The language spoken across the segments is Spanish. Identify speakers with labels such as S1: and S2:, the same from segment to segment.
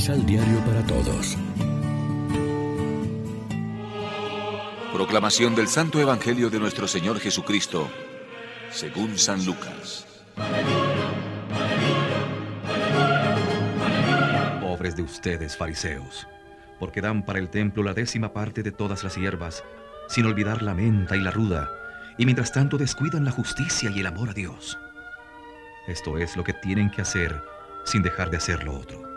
S1: Misal Diario para Todos.
S2: Proclamación del Santo Evangelio de nuestro Señor Jesucristo, según San Lucas.
S3: Pobres de ustedes, fariseos, porque dan para el templo la décima parte de todas las hierbas, sin olvidar la menta y la ruda, y mientras tanto descuidan la justicia y el amor a Dios. Esto es lo que tienen que hacer sin dejar de hacer lo otro.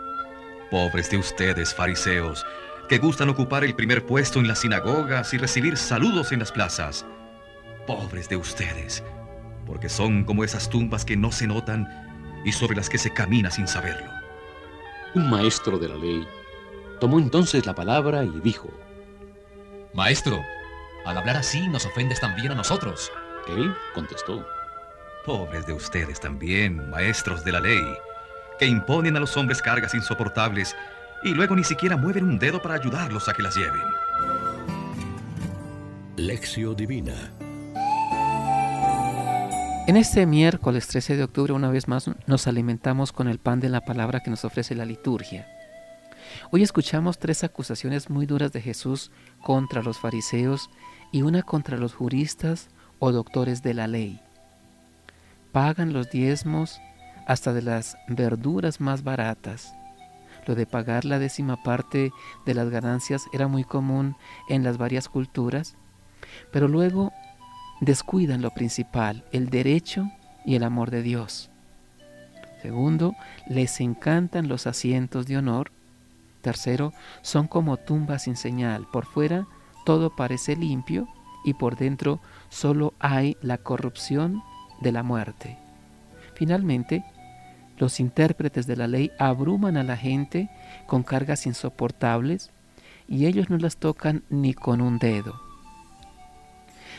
S3: Pobres de ustedes, fariseos, que gustan ocupar el primer puesto en las sinagogas y recibir saludos en las plazas. Pobres de ustedes, porque son como esas tumbas que no se notan y sobre las que se camina sin saberlo.
S4: Un maestro de la ley tomó entonces la palabra y dijo,
S5: Maestro, al hablar así nos ofendes también a nosotros.
S4: Él contestó,
S3: Pobres de ustedes también, maestros de la ley, que imponen a los hombres cargas insoportables y luego ni siquiera mueven un dedo para ayudarlos a que las lleven.
S1: Lección Divina
S6: En este miércoles 13 de octubre una vez más nos alimentamos con el pan de la palabra que nos ofrece la liturgia. Hoy escuchamos tres acusaciones muy duras de Jesús contra los fariseos y una contra los juristas o doctores de la ley pagan los diezmos hasta de las verduras más baratas. Lo de pagar la décima parte de las ganancias era muy común en las varias culturas, pero luego descuidan lo principal, el derecho y el amor de Dios. Segundo, les encantan los asientos de honor. Tercero, son como tumbas sin señal. Por fuera todo parece limpio y por dentro solo hay la corrupción de la muerte. Finalmente, los intérpretes de la ley abruman a la gente con cargas insoportables y ellos no las tocan ni con un dedo.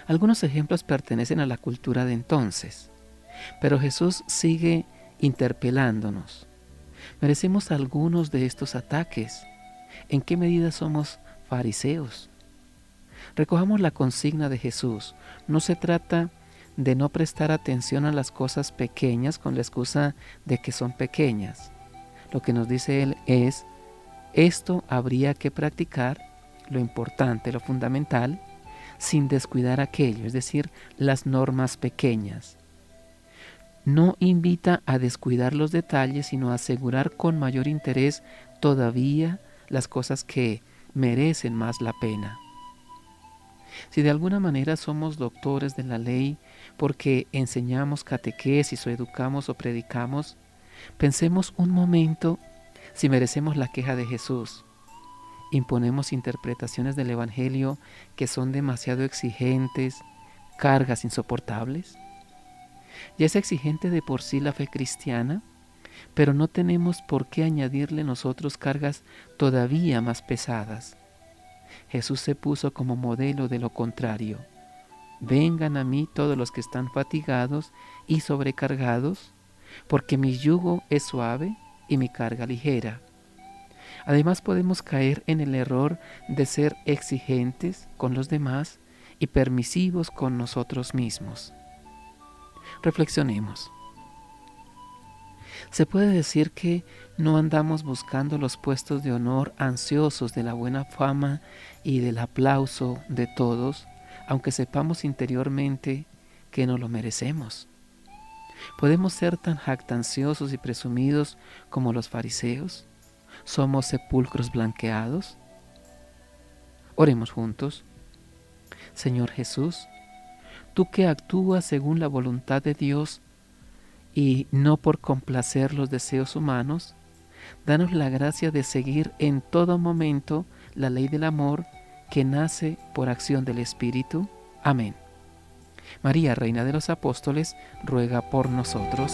S6: Algunos ejemplos pertenecen a la cultura de entonces, pero Jesús sigue interpelándonos. ¿Merecemos algunos de estos ataques? ¿En qué medida somos fariseos? Recojamos la consigna de Jesús. No se trata de no prestar atención a las cosas pequeñas con la excusa de que son pequeñas. Lo que nos dice él es, esto habría que practicar, lo importante, lo fundamental, sin descuidar aquello, es decir, las normas pequeñas. No invita a descuidar los detalles, sino a asegurar con mayor interés todavía las cosas que merecen más la pena. Si de alguna manera somos doctores de la ley porque enseñamos catequesis o educamos o predicamos, pensemos un momento si merecemos la queja de Jesús. Imponemos interpretaciones del Evangelio que son demasiado exigentes, cargas insoportables. Ya es exigente de por sí la fe cristiana, pero no tenemos por qué añadirle nosotros cargas todavía más pesadas. Jesús se puso como modelo de lo contrario. Vengan a mí todos los que están fatigados y sobrecargados, porque mi yugo es suave y mi carga ligera. Además podemos caer en el error de ser exigentes con los demás y permisivos con nosotros mismos. Reflexionemos. Se puede decir que no andamos buscando los puestos de honor ansiosos de la buena fama y del aplauso de todos, aunque sepamos interiormente que no lo merecemos. ¿Podemos ser tan jactanciosos y presumidos como los fariseos? ¿Somos sepulcros blanqueados? Oremos juntos. Señor Jesús, tú que actúas según la voluntad de Dios y no por complacer los deseos humanos, danos la gracia de seguir en todo momento la ley del amor que nace por acción del Espíritu. Amén. María, Reina de los Apóstoles, ruega por nosotros.